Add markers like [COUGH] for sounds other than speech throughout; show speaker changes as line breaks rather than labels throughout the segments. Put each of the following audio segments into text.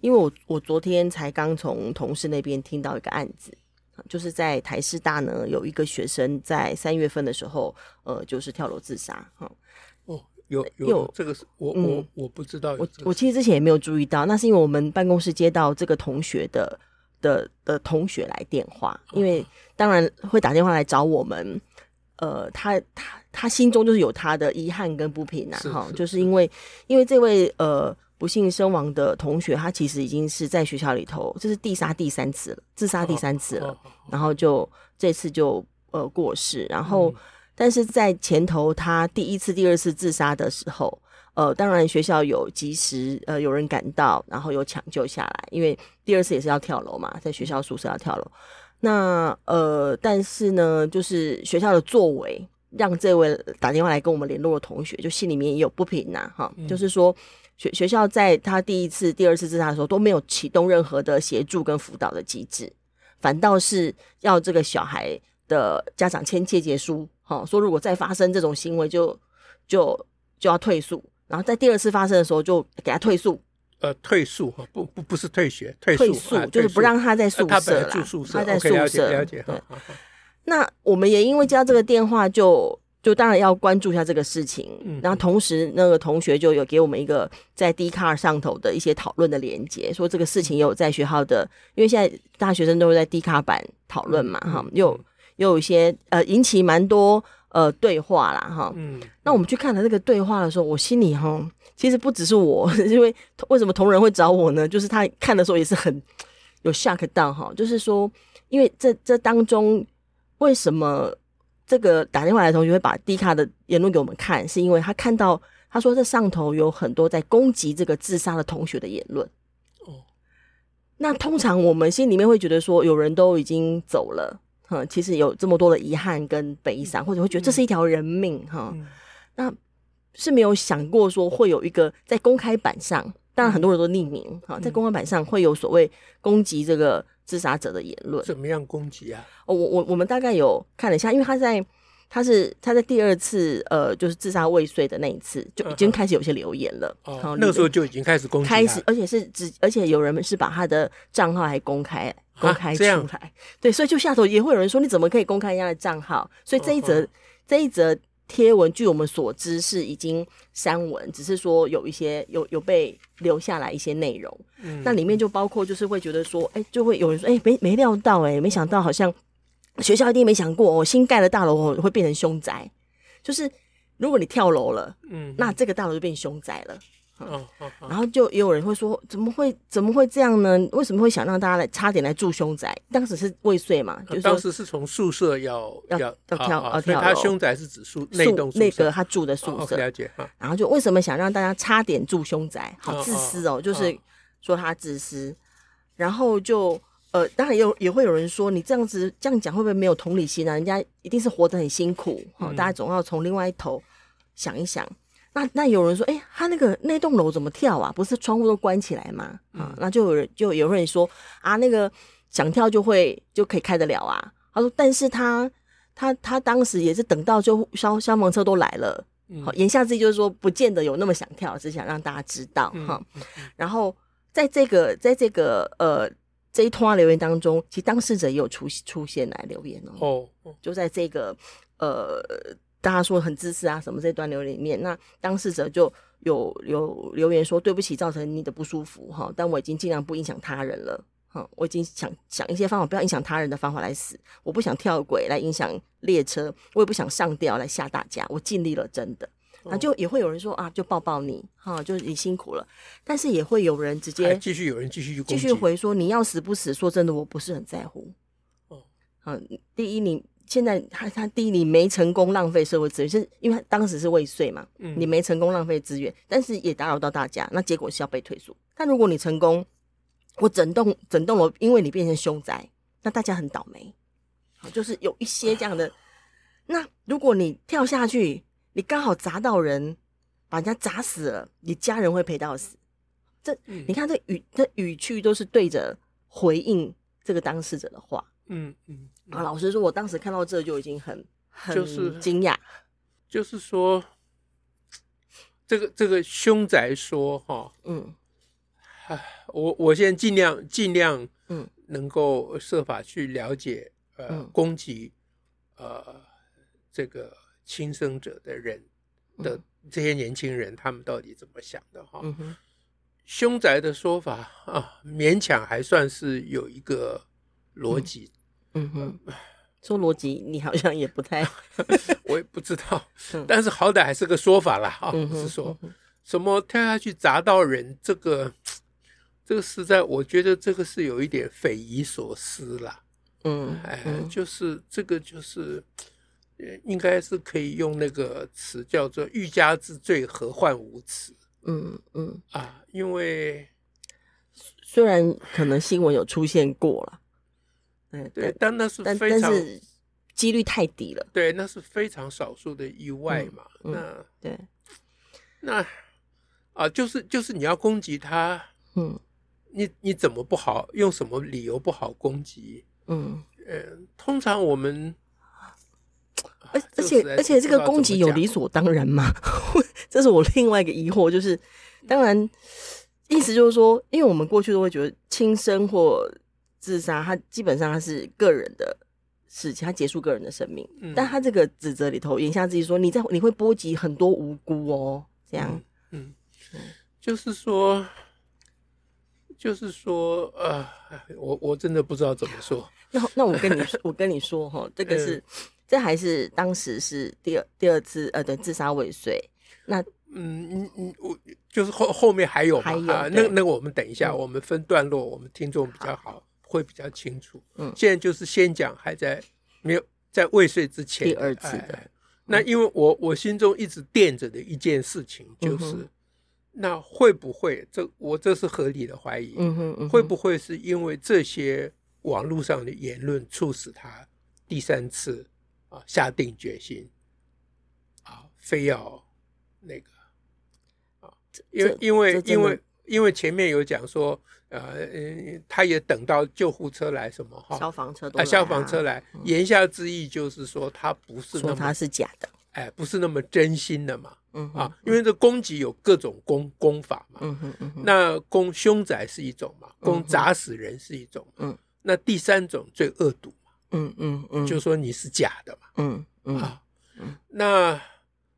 因为我我昨天才刚从同事那边听到一个案子，就是在台师大呢，有一个学生在三月份的时候，呃，就是跳楼自杀。哈，
哦，有有，有这个是我、嗯、我我不知道。
我我其实之前也没有注意到，那是因为我们办公室接到这个同学的的的同学来电话，因为当然会打电话来找我们。呃，他他他心中就是有他的遗憾跟不平啊，哈，就是因为因为这位呃。不幸身亡的同学，他其实已经是在学校里头，这是自杀第三次了，自杀第三次了，然后就这次就呃过世，然后、嗯、但是在前头他第一次、第二次自杀的时候，呃，当然学校有及时呃有人赶到，然后有抢救下来，因为第二次也是要跳楼嘛，在学校宿舍要跳楼，那呃，但是呢，就是学校的作为让这位打电话来跟我们联络的同学，就心里面也有不平呐、啊，哈、嗯，就是说。学学校在他第一次、第二次自杀的时候都没有启动任何的协助跟辅导的机制，反倒是要这个小孩的家长签切结书，哈，说如果再发生这种行为就，就就就要退宿，然后在第二次发生的时候就给他退宿，
呃，退宿哈，不不不是退学，退宿，
退宿、啊、就是不让他在宿舍啦，
他住宿舍，
他在宿舍，
了解了解，对。
那我们也因为接到这个电话就。就当然要关注一下这个事情，嗯，然后同时那个同学就有给我们一个在 Dcard 上头的一些讨论的连接，说这个事情也有在学校的，因为现在大学生都会在 Dcard 版讨论嘛，哈、嗯，又又有一些呃引起蛮多呃对话啦，哈，嗯，那我们去看了这个对话的时候，我心里哈，其实不只是我，[LAUGHS] 因为为什么同仁会找我呢？就是他看的时候也是很有 shock 到哈，就是说，因为这这当中为什么？这个打电话来的同学会把 D 卡的言论给我们看，是因为他看到他说这上头有很多在攻击这个自杀的同学的言论。哦，那通常我们心里面会觉得说，有人都已经走了，哈，其实有这么多的遗憾跟悲伤，或者会觉得这是一条人命，哈，那是没有想过说会有一个在公开版上，当然很多人都匿名，哈，在公开版上会有所谓攻击这个。自杀者的言论
怎么样攻击啊？
哦，我我我们大概有看了一下，因为他在他是他在第二次呃，就是自杀未遂的那一次就已经开始有些留言了。
哦、嗯，那个时候就已经开始攻击，
开始，而且是只而且有人是把他的账号还公开公开出来，对，所以就下头也会有人说，你怎么可以公开人家的账号？所以这一则、哦、这一则。贴文据我们所知是已经删文，只是说有一些有有被留下来一些内容。嗯，那里面就包括就是会觉得说，哎、欸，就会有人说，哎、欸，没没料到、欸，哎，没想到好像学校一定没想过，哦，新盖的大楼会变成凶宅。就是如果你跳楼了，嗯，那这个大楼就变凶宅了。嗯，然后就也有人会说，怎么会怎么会这样呢？为什么会想让大家来差点来住凶宅？当时是未遂嘛，就是
当时是从宿舍要
要要跳要跳楼。
他凶宅是指宿那栋
那个他住的宿舍。
了解。
然后就为什么想让大家差点住凶宅？好自私哦，就是说他自私。然后就呃，当然也有也会有人说，你这样子这样讲会不会没有同理心啊？人家一定是活得很辛苦，好，大家总要从另外一头想一想。那那有人说，哎、欸，他那个那栋楼怎么跳啊？不是窗户都关起来吗？嗯、啊，那就有人就有人说啊，那个想跳就会就可以开得了啊。他说，但是他他他当时也是等到就消消防车都来了，好、嗯，言下之意就是说，不见得有那么想跳，只想让大家知道哈。然后在这个在这个呃这一通话留言当中，其实当事者也有出出现来留言哦，哦，就在这个呃。大家说很自私啊，什么这段留言里面，那当事者就有有留言说对不起，造成你的不舒服哈，但我已经尽量不影响他人了哈，我已经想想一些方法，不要影响他人的方法来死，我不想跳轨来影响列车，我也不想上吊来吓大家，我尽力了，真的。那就也会有人说啊，就抱抱你哈，就是你辛苦了，但是也会有人直接
继续有人继续
继续回说你要死不死，说真的我不是很在乎哦，嗯，第一你。现在他他第一，你没成功浪费社会资源，是因为他当时是未遂嘛，嗯，你没成功浪费资源，但是也打扰到大家，那结果是要被退宿。但如果你成功我整栋整栋楼因为你变成凶宅，那大家很倒霉。好，就是有一些这样的。那如果你跳下去，你刚好砸到人，把人家砸死了，你家人会赔到死。这、嗯、你看这语这语句都是对着回应这个当事者的话。
嗯嗯。
啊、嗯，老实说，我当时看到这就已经很很惊讶。
就是说，这个这个凶宅说哈，嗯，我我现在尽量尽量嗯，能够设法去了解呃攻击呃。这个轻生者的人的这些年轻人，他们到底怎么想的？哈、嗯，凶宅的说法啊，勉强还算是有一个逻辑。
嗯哼，说逻辑，你好像也不太，[LAUGHS]
我也不知道。但是好歹还是个说法啦。啊，
嗯、
是说什么跳下去砸到人，这个这个实在，我觉得这个是有一点匪夷所思啦。
嗯，
哎，就是这个就是。应该是可以用那个词叫做“欲加之罪，何患无辞”。
嗯嗯
啊，因为
虽然可能新闻有出现过了，
对对，但那是非常
几率太低了。
对，那是非常少数的意外嘛。那
对，
那啊，就是就是你要攻击他，
嗯，
你你怎么不好？用什么理由不好攻击？
嗯
呃，通常我们。
而而且而且这个攻击有理所当然吗？这是我另外一个疑惑。就是当然，意思就是说，因为我们过去都会觉得轻生或自杀，他基本上他是个人的事情，他结束个人的生命。嗯、但他这个指责里头言下自己说，你在你会波及很多无辜哦，这样。
嗯，嗯，就是说，就是说，呃，我我真的不知道怎么说。[LAUGHS]
那那我跟你 [LAUGHS] 说，我跟你说哈，这个是。嗯这还是当时是第二第二次呃的自杀未遂，那
嗯嗯嗯，我就是后后面还有嘛
还有
啊，那那我们等一下，嗯、我们分段落，我们听众比较好，好会比较清楚。
嗯，
现在就是先讲还在没有在未遂之前
第二次的，
哎、那因为我我心中一直惦着的一件事情就是，
嗯、
那会不会这我这是合理的怀疑，
嗯哼，嗯。哼，
会不会是因为这些网络上的言论促使他第三次？啊，下定决心啊，非要那个啊，因为因为因为因为前面有讲说，呃，他也等到救护车来什么哈，
消防车都
啊，消防车来，言下之意就是说他不是那么，
他是假的，
哎，不是那么真心的嘛，
嗯
啊，因为这攻击有各种攻攻法嘛，
嗯哼嗯哼，
那攻凶宅是一种嘛，攻砸死人是一种，
嗯，
那第三种最恶毒。
嗯嗯嗯，
就说你是假的嘛，
嗯嗯。
啊，那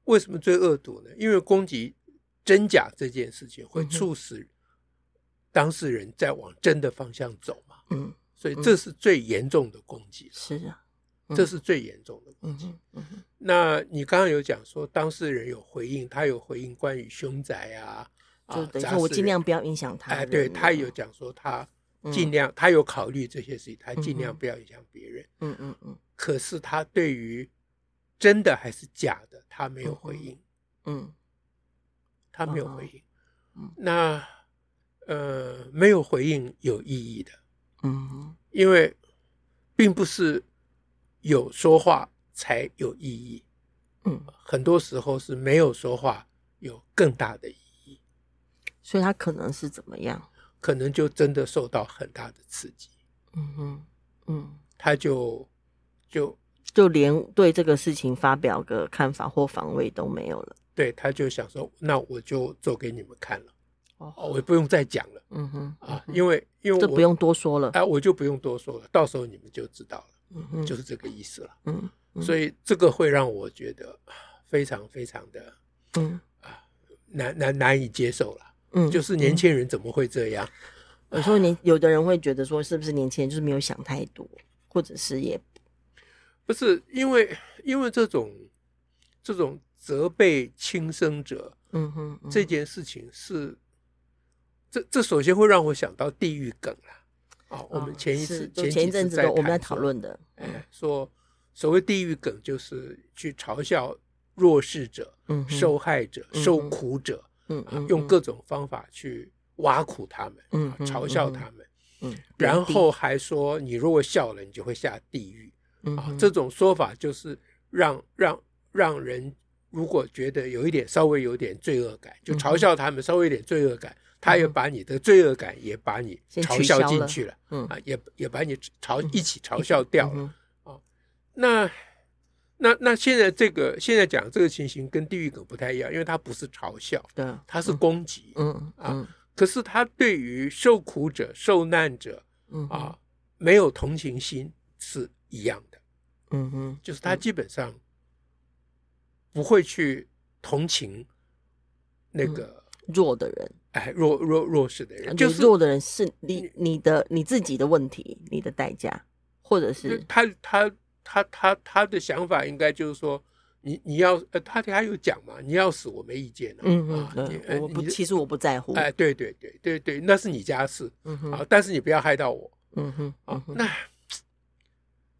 为什么最恶毒呢？因为攻击真假这件事情会促使当事人在往真的方向走嘛，
嗯，
所以这是最严重的攻击，
是啊，
这是最严重的攻击。嗯，那你刚刚有讲说当事人有回应，他有回应关于凶宅啊，
就等于说我尽量不要影响他，
哎，对他有讲说他。尽量，他有考虑这些事情，他尽量不要影响别人。
嗯嗯嗯。
可是他对于真的还是假的，他没有回应。
嗯。
他没有回应。嗯。那呃，没有回应有意义的。
嗯。
因为并不是有说话才有意义。
嗯。
很多时候是没有说话有更大的意义。
所以他可能是怎么样？
可能就真的受到很大的刺激，
嗯哼，嗯，
他就就
就连对这个事情发表个看法或防卫都没有了。
对，他就想说，那我就做给你们看了，
哦，
我也不用再讲了，
嗯哼，
啊，因为因为
这不用多说了，
哎，我就不用多说了，到时候你们就知道了，
嗯哼，
就是这个意思了，
嗯，
所以这个会让我觉得非常非常的，
嗯。
啊，难难难以接受了。
嗯，
就是年轻人怎么会这样？
有时候年有的人会觉得说，是不是年轻人就是没有想太多，或者是也
不是因为因为这种这种责备轻生者，
嗯哼，
这件事情是这这首先会让我想到地狱梗了啊！我们前一次前
前一阵子的我们在讨论的，
哎，说所谓地狱梗就是去嘲笑弱势者、受害者、受苦者。
嗯，
用各种方法去挖苦他们，
嗯，
嘲笑他们，嗯，然后还说你如果笑了，你就会下地狱。嗯，啊，这种说法就是让让让人如果觉得有一点稍微有点罪恶感，就嘲笑他们稍微有点罪恶感，他也把你的罪恶感也把你嘲笑进去了，嗯。啊，也也把你嘲一起嘲笑掉了啊。那那那现在这个现在讲这个情形跟地狱梗不太一样，因为它不是嘲笑，对，它是攻击，嗯啊，可是他对于受苦者、受难者，啊，没有同情心是一样的，嗯哼，就是他基本上。不会去同情那个、
嗯、弱的人，
哎，弱弱弱势的人，
就是弱的人是你你的你自己的问题，你的代价，或者是
他他他他他的想法应该就是说，你你要呃，他他有讲嘛，你要死我没意见了，嗯嗯，
啊、我不其实我不在乎，
哎，对对对对对，那是你家事，嗯哼，啊，但是你不要害到我，嗯哼，啊，那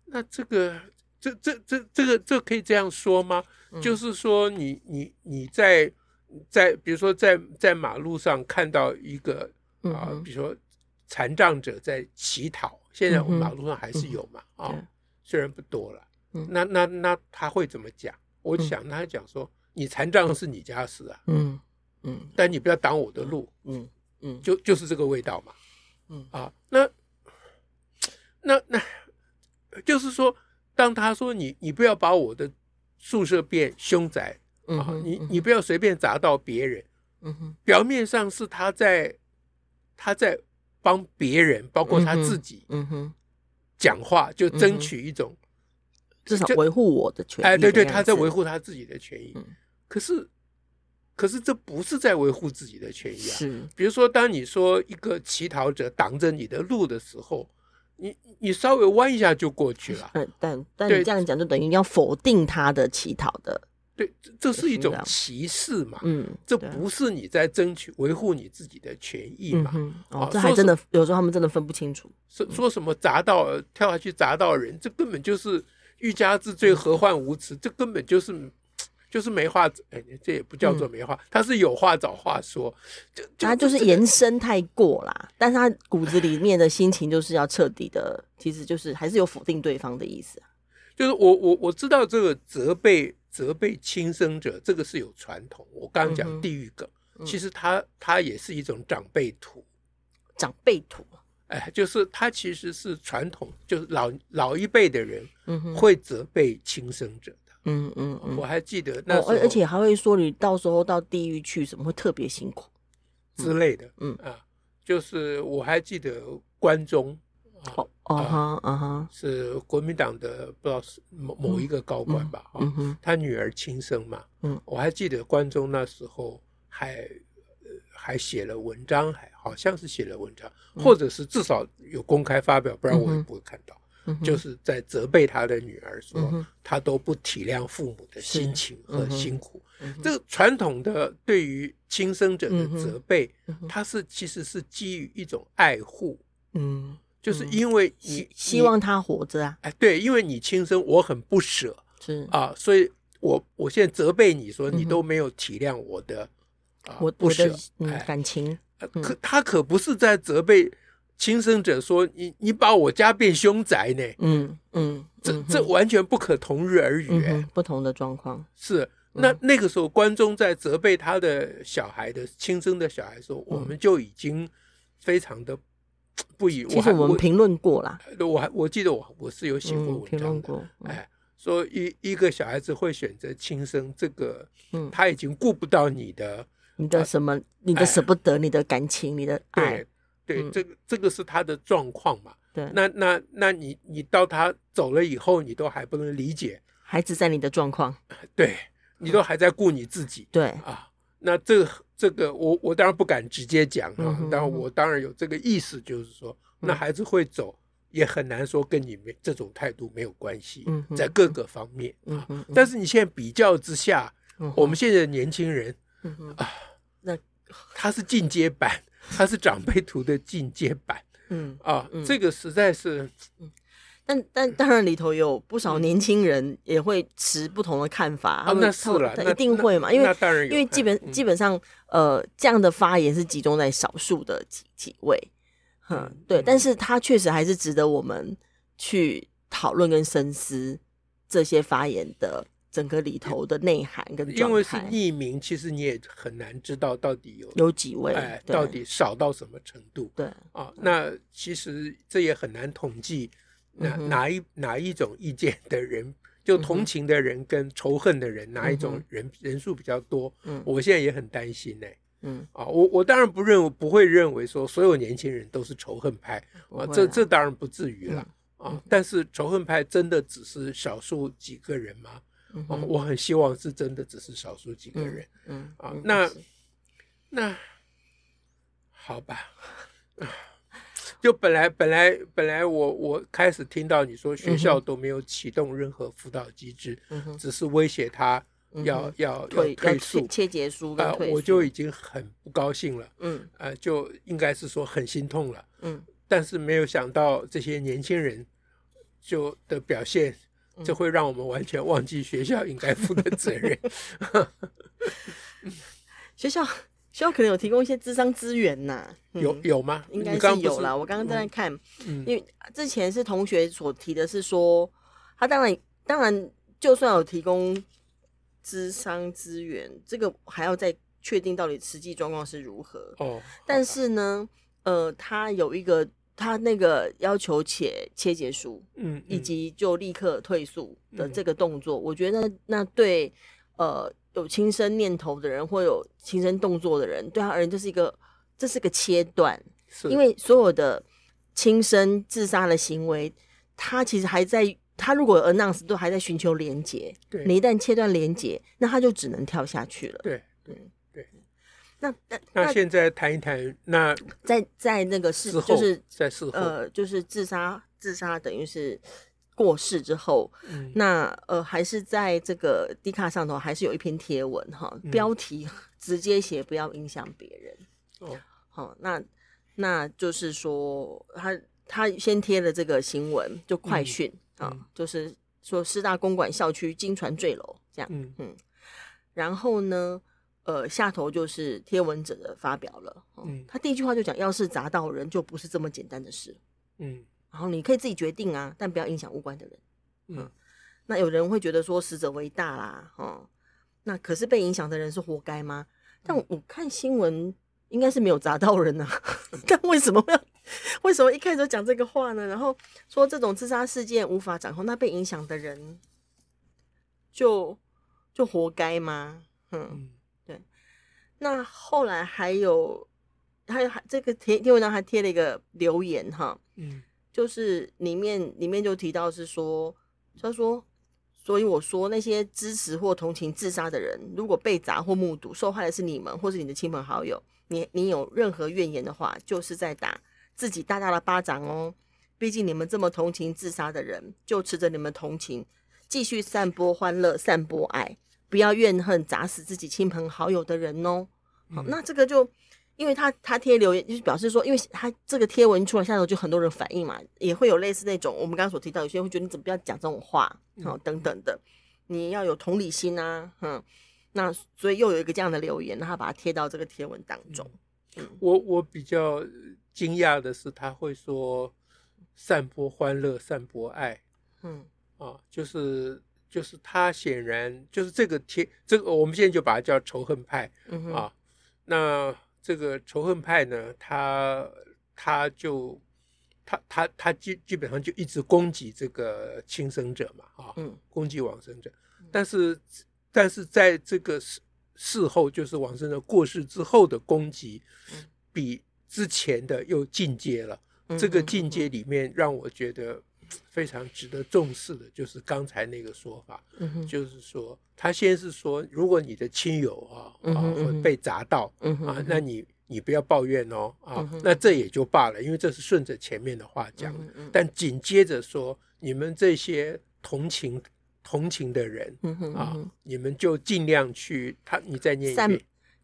那这个这这这这个这可以这样说吗？就是说，你你你在在比如说在在马路上看到一个啊，比如说残障者在乞讨，现在我们马路上还是有嘛啊，虽然不多了。那那那他会怎么讲？我想他讲说，你残障是你家事啊，嗯嗯，但你不要挡我的路，嗯嗯，就就是这个味道嘛，嗯啊，那那那就是说，当他说你你不要把我的。宿舍变凶宅，啊，你你不要随便砸到别人，嗯哼，表面上是他在他在帮别人，包括他自己，嗯哼，讲话就争取一种
至少维护我的权益，
哎，对对，他在维护他自己的权益，可是可是这不是在维护自己的权益啊，是，比如说当你说一个乞讨者挡着你的路的时候。你你稍微弯一下就过去了，[LAUGHS]
嗯，但但你这样讲就等于要否定他的乞讨的，
对，这是一种歧视嘛，嗯，这不是你在争取维护你自己的权益嘛，
哦，这还真的有时候他们真的分不清楚，
说说什么砸到跳下去砸到人，这根本就是欲加之罪，何患无辞，这根本就是。就是没话，哎，这也不叫做没话，嗯、他是有话找话说，就，就
他就是延伸太过啦，但是他骨子里面的心情就是要彻底的，其实就是还是有否定对方的意思。
就是我我我知道这个责备责备轻生者，这个是有传统。我刚刚讲地狱梗，嗯、其实它它也是一种长辈图，
长辈图，
哎，就是它其实是传统，就是老老一辈的人会责备轻生者。嗯嗯，嗯。我。还记得那时候，
而且还会说你到时候到地狱去，什么会特别辛苦
之类的。嗯。啊，就是我还记得关中，哦哦哈啊哈，是国民党的不知道是某某一个高官吧，啊，他女儿亲生嘛，嗯，我还记得关中那时候还还写了文章，还好像是写了文章，或者是至少有公开发表，不然我也不会看到。就是在责备他的女儿，说他都不体谅父母的心情和辛苦。这个传统的对于亲生者的责备，他是其实是基于一种爱护，嗯，就是因为你
希望他活着啊，
哎，对，因为你轻生，我很不舍，是啊，所以我我现在责备你说你都没有体谅我的啊不舍，
感情，
可他可不是在责备。轻生者说：“你你把我家变凶宅呢？嗯嗯，这这完全不可同日而语。
不同的状况
是那那个时候，关中在责备他的小孩的亲生的小孩时候，我们就已经非常的不以。
其实我们评论过啦，
我还我记得我我是有写过文章过，哎，说一一个小孩子会选择轻生，这个嗯，他已经顾不到你的
你的什么，你的舍不得，你的感情，你的爱。”
对，这个这个是他的状况嘛？对，那那那你你到他走了以后，你都还不能理解
孩子在你的状况，
对，你都还在顾你自己，
对
啊，那这个这个我我当然不敢直接讲啊，但我当然有这个意思，就是说，那孩子会走也很难说跟你没这种态度没有关系，在各个方面啊，但是你现在比较之下，我们现在的年轻人啊，那他是进阶版。他是长辈图的进阶版，嗯啊，这个实在是，
嗯，但但当然里头有不少年轻人也会持不同的看法啊，
那是了，
一定会嘛，因为因为基本基本上呃这样的发言是集中在少数的几几位，嗯，对，但是他确实还是值得我们去讨论跟深思这些发言的整个里头的内涵跟状态。
因为是匿名，其实你也很难知道到底有
有几位，
哎，到底少到什么程度？
对
啊，那其实这也很难统计哪、嗯、哪一哪一种意见的人。就同情的人跟仇恨的人，哪一种人、嗯、人数比较多？嗯，我现在也很担心呢、欸。嗯啊，我我当然不认为不会认为说所有年轻人都是仇恨派啊，这这当然不至于了、嗯、啊。但是仇恨派真的只是少数几个人吗？嗯、啊，我很希望是真的只是少数几个人。嗯，嗯啊，那那好吧。就本来本来本来我我开始听到你说学校都没有启动任何辅导机制，嗯、只是威胁他要、嗯、要要退宿
切结书
啊、呃，我就已经很不高兴了，嗯，呃，就应该是说很心痛了，嗯，但是没有想到这些年轻人就的表现，这会让我们完全忘记学校应该负的责任 [LAUGHS] [LAUGHS]
学校。学校可能有提供一些智商资源呐、
嗯，有有吗？
应该是有啦。我刚刚在那看、嗯，因为之前是同学所提的是说，他当然当然就算有提供智商资源，这个还要再确定到底实际状况是如何。哦，但是呢，呃，他有一个他那个要求且切结书，嗯，以及就立刻退宿的这个动作，嗯、我觉得那，那对呃。有轻生念头的人，或有轻生动作的人，对他而言，这是一个，这是个切断。因为所有的轻生、自杀的行为，他其实还在，他如果有 announce 都还在寻求连结。对，你一旦切断连结，那他就只能跳下去了。
对，对，对。
那那
那现在谈一谈，那
在在那个事，就是
在事后，
呃，就是自杀，自杀等于是。过世之后，嗯、那呃，还是在这个 D 卡上头，还是有一篇贴文哈，标题直接写不要影响别人。哦，好，那那就是说，他他先贴了这个新闻，就快讯啊、就是说师大公馆校区惊传坠楼这样，嗯嗯，然后呢，呃，下头就是贴文者的发表了，嗯，他第一句话就讲，要是砸到人，就不是这么简单的事，嗯。然后你可以自己决定啊，但不要影响无关的人。嗯，那有人会觉得说死者为大啦，哦，那可是被影响的人是活该吗？但我，看新闻应该是没有砸到人啊，[LAUGHS] 但为什么要为什么一开始就讲这个话呢？然后说这种自杀事件无法掌控，那被影响的人就就活该吗？嗯，对。那后来还有还有还这个贴贴文章还贴了一个留言哈，嗯。就是里面里面就提到是说，他说，所以我说那些支持或同情自杀的人，如果被砸或目睹受害的是你们或是你的亲朋好友，你你有任何怨言的话，就是在打自己大大的巴掌哦。毕竟你们这么同情自杀的人，就持着你们同情，继续散播欢乐，散播爱，不要怨恨砸死自己亲朋好友的人哦。好，那这个就。因为他他贴留言就是表示说，因为他这个贴文出来下头就很多人反应嘛，也会有类似那种我们刚刚所提到，有些人会觉得你怎么不要讲这种话，好、嗯、等等的，你要有同理心啊，嗯，那所以又有一个这样的留言，他把它贴到这个贴文当中。
嗯，我我比较惊讶的是，他会说散播欢乐，散播爱，嗯啊，就是就是他显然就是这个贴这个，我们现在就把它叫仇恨派，嗯啊，那。这个仇恨派呢，他他就他他他基基本上就一直攻击这个轻生者嘛，啊，嗯，攻击往生者，但是但是在这个事事后，就是往生者过世之后的攻击，比之前的又进阶了。这个进阶里面让我觉得。非常值得重视的，就是刚才那个说法，嗯、就是说，他先是说，如果你的亲友啊、嗯、啊会被砸到、嗯、啊，那你你不要抱怨哦啊、嗯，那这也就罢了，因为这是顺着前面的话讲、嗯。但紧接着说，你们这些同情同情的人、嗯、啊，你们就尽量去他，你再念一遍，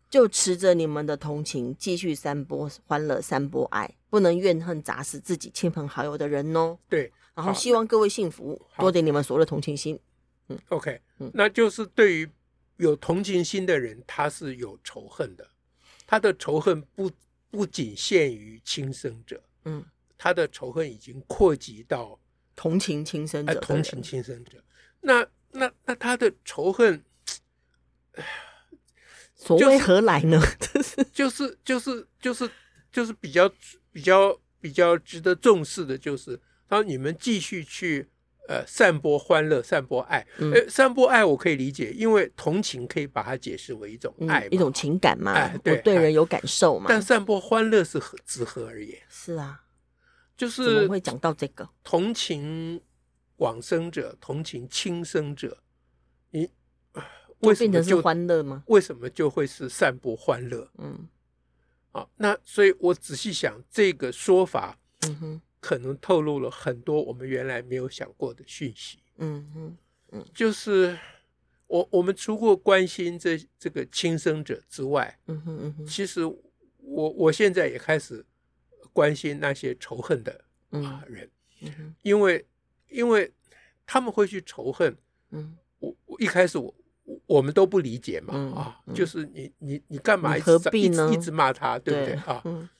就持着你们的同情，继续散播欢乐，散播爱，不能怨恨砸死自己亲朋好友的人哦。
对。
然后希望各位幸福，多点你们所有的同情心。嗯
，OK，嗯，那就是对于有同情心的人，他是有仇恨的，他的仇恨不不仅限于轻生者，嗯，他的仇恨已经扩及到
同情轻生者，
同情轻生者。那那那他的仇恨，
所谓何来呢？[LAUGHS]
就是就是就是就是比较比较比较值得重视的，就是他说你们继续去。呃，散播欢乐，散播爱。呃、嗯，散播爱我可以理解，因为同情可以把它解释为一种爱、
嗯，一种情感嘛。
哎，对，
我对人有感受嘛。
但散播欢乐是何自何而言？
是啊，
就是
怎么会讲到这个
同情往生者，同情轻生者，你为什么就
欢乐吗？
为什么就会是散播欢乐？嗯，好，那所以我仔细想这个说法，嗯哼。可能透露了很多我们原来没有想过的讯息。嗯嗯嗯，就是我我们除过关心这这个轻生者之外，嗯哼嗯哼，其实我我现在也开始关心那些仇恨的啊人，因为因为他们会去仇恨，嗯，我我一开始我我们都不理解嘛，啊，就是你你你干嘛一直一直一直骂他，对不对啊？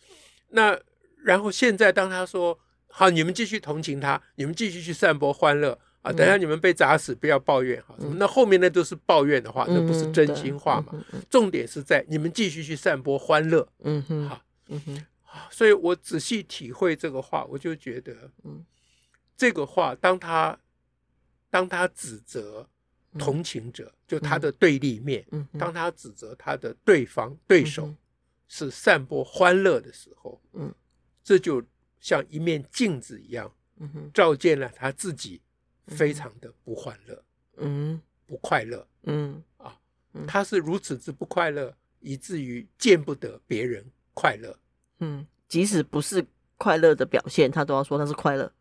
那然后现在当他说。好，你们继续同情他，你们继续去散播欢乐啊！等下你们被砸死，不要抱怨哈。嗯、那后面那都是抱怨的话，嗯、那不是真心话嘛？嗯、重点是在你们继续去散播欢乐。嗯哼，好，嗯哼，所以我仔细体会这个话，我就觉得，嗯，这个话当他当他指责同情者，嗯、就他的对立面，嗯，当他指责他的对方对手是散播欢乐的时候，嗯，这就。像一面镜子一样，照见了他自己，非常的不欢乐，嗯，不快乐，嗯啊，他是如此之不快乐，以至于见不得别人快乐，
嗯，即使不是快乐的表现，他都要说他是快乐。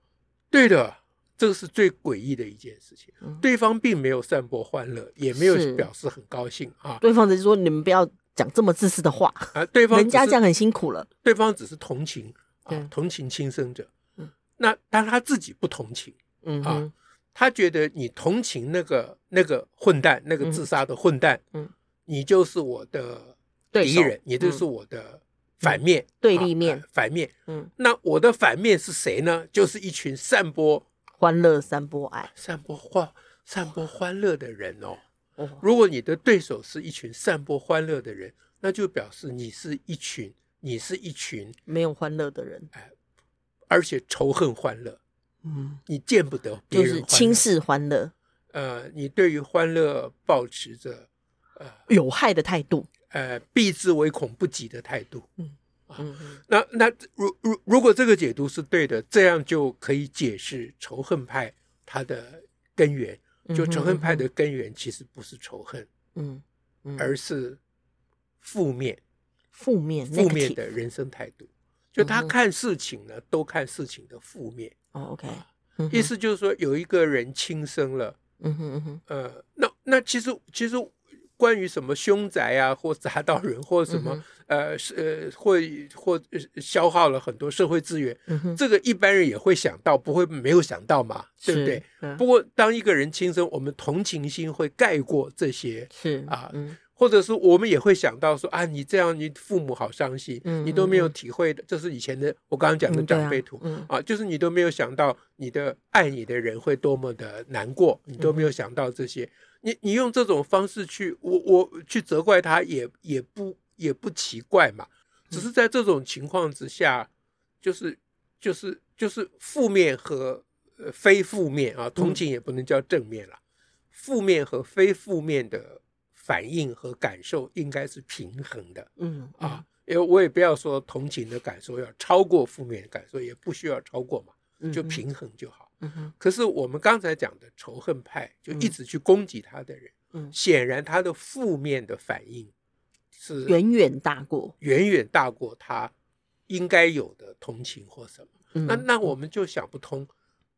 对的，这个是最诡异的一件事情。对方并没有散播欢乐，也没有表示很高兴啊。
对方只是说你们不要讲这么自私的话
啊。对方
人家这样很辛苦了，
对方只是同情。啊，同情轻生者，嗯，那但他自己不同情，嗯啊，他觉得你同情那个那个混蛋，那个自杀的混蛋，嗯，你就是我的敌人，你就是我的反面，对立面，反面，嗯，那我的反面是谁呢？就是一群散播
欢乐、散播爱、
散播欢、散播欢乐的人哦。如果你的对手是一群散播欢乐的人，那就表示你是一群。你是一群
没有欢乐的人，
哎，而且仇恨欢乐，嗯，你见不得别人
就是轻视欢乐，
呃，你对于欢乐保持着呃
有害的态度，
呃，避之唯恐不及的态度，嗯嗯，那那如如如果这个解读是对的，这样就可以解释仇恨派它的根源，就仇恨派的根源其实不是仇恨，嗯，而是负面。
负面
负面的人生态度，就他看事情呢，都看事情的负面。
哦，OK，
意思就是说，有一个人轻生了，嗯哼嗯哼，呃，那那其实其实关于什么凶宅啊，或砸到人，或什么呃是呃会或消耗了很多社会资源，这个一般人也会想到，不会没有想到嘛，对不对？不过当一个人轻生，我们同情心会盖过这些，是啊。或者是我们也会想到说啊，你这样你父母好伤心，你都没有体会的，这是以前的我刚刚讲的长辈图啊，就是你都没有想到你的爱你的人会多么的难过，你都没有想到这些，你你用这种方式去我我去责怪他也也不也不奇怪嘛，只是在这种情况之下，就是就是就是负面和非负面啊，同情也不能叫正面了，负面和非负面的。反应和感受应该是平衡的，嗯，嗯啊，因为我也不要说同情的感受要超过负面的感受，也不需要超过嘛，就平衡就好。嗯哼。可是我们刚才讲的仇恨派，就一直去攻击他的人，嗯，显然他的负面的反应是
远远大过，
远远大过他应该有的同情或什么。嗯，那那我们就想不通，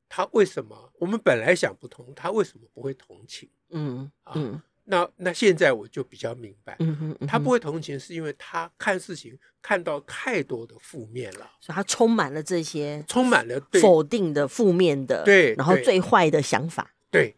他为什么？我们本来想不通，他为什么不会同情？嗯嗯。那那现在我就比较明白，嗯哼，嗯哼，他不会同情，是因为他看事情看到太多的负面了，
所以他充满了这些，
充满了
否定的、负面的，
对，
然后最坏的想法，
对，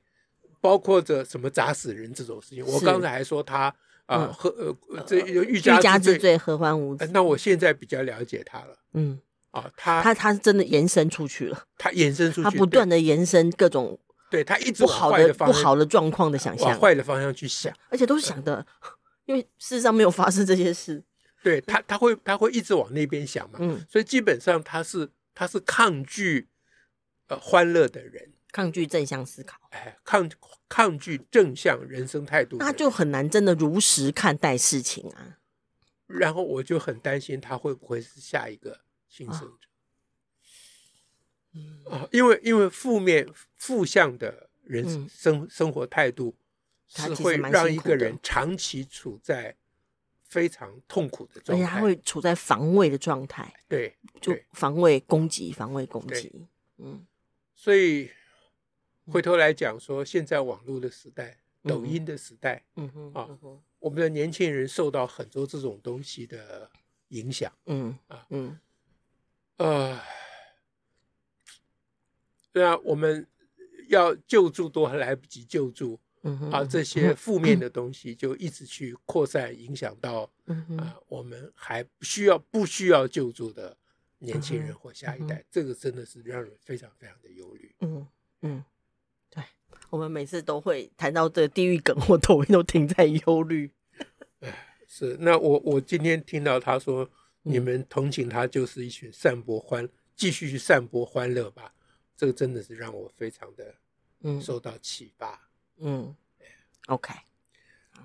包括着什么砸死人这种事情。我刚才还说他啊，和呃，这欲加之罪，
罪何患无辞。
那我现在比较了解他了，嗯，啊，他
他他是真的延伸出去了，
他延伸出去，
他不断的延伸各
种对，他一直
不好的不好的状况的想象，
往坏的方向去想，
而且都是想的，因为事实上没有发生这些事。
对他他会他会一直往那边想嘛，
嗯，
所以基本上他是他是抗拒呃欢乐的人，
抗拒正向思考，
哎，抗抗拒正向人生态度，
那就很难真的如实看待事情啊。
然后我就很担心他会不会是下一个轻生者，
嗯
啊，因为因为负面负向的人生生活态度是会让一个人长期处在非常痛苦的状态，而且
他会处在防卫的状态，
对，
就防卫攻击，防卫攻击，嗯，
所以回头来讲说，现在网络的时代，抖音的时代，
嗯哼，
啊。我们的年轻人受到很多这种东西的影响，
嗯
啊，
嗯，
呃，对啊，我们要救助都还来不及救助，
嗯
啊，这些 [LAUGHS] 负面的东西就一直去扩散，影响到，
嗯
啊，我们还不需要不需要救助的年轻人或下一代，这个真的是让人非常非常的忧虑，
嗯嗯。对我们每次都会谈到这个地狱梗，我抖音都停在忧虑。
是。那我我今天听到他说，你们同情他就是一群散播欢，继续去散播欢乐吧。这个真的是让我非常的嗯受到启发。
嗯，OK，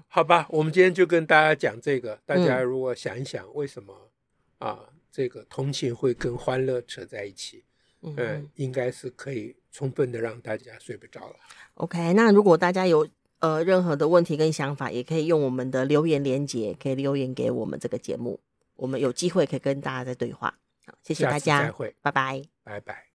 好吧，我们今天就跟大家讲这个。大家如果想一想，为什么啊这个同情会跟欢乐扯在一起？嗯，应该是可以充分的让大家睡不着了。
OK，那如果大家有呃任何的问题跟想法，也可以用我们的留言连接，可以留言给我们这个节目，我们有机会可以跟大家再对话。好，谢谢大家，
再会，
拜拜，
拜拜。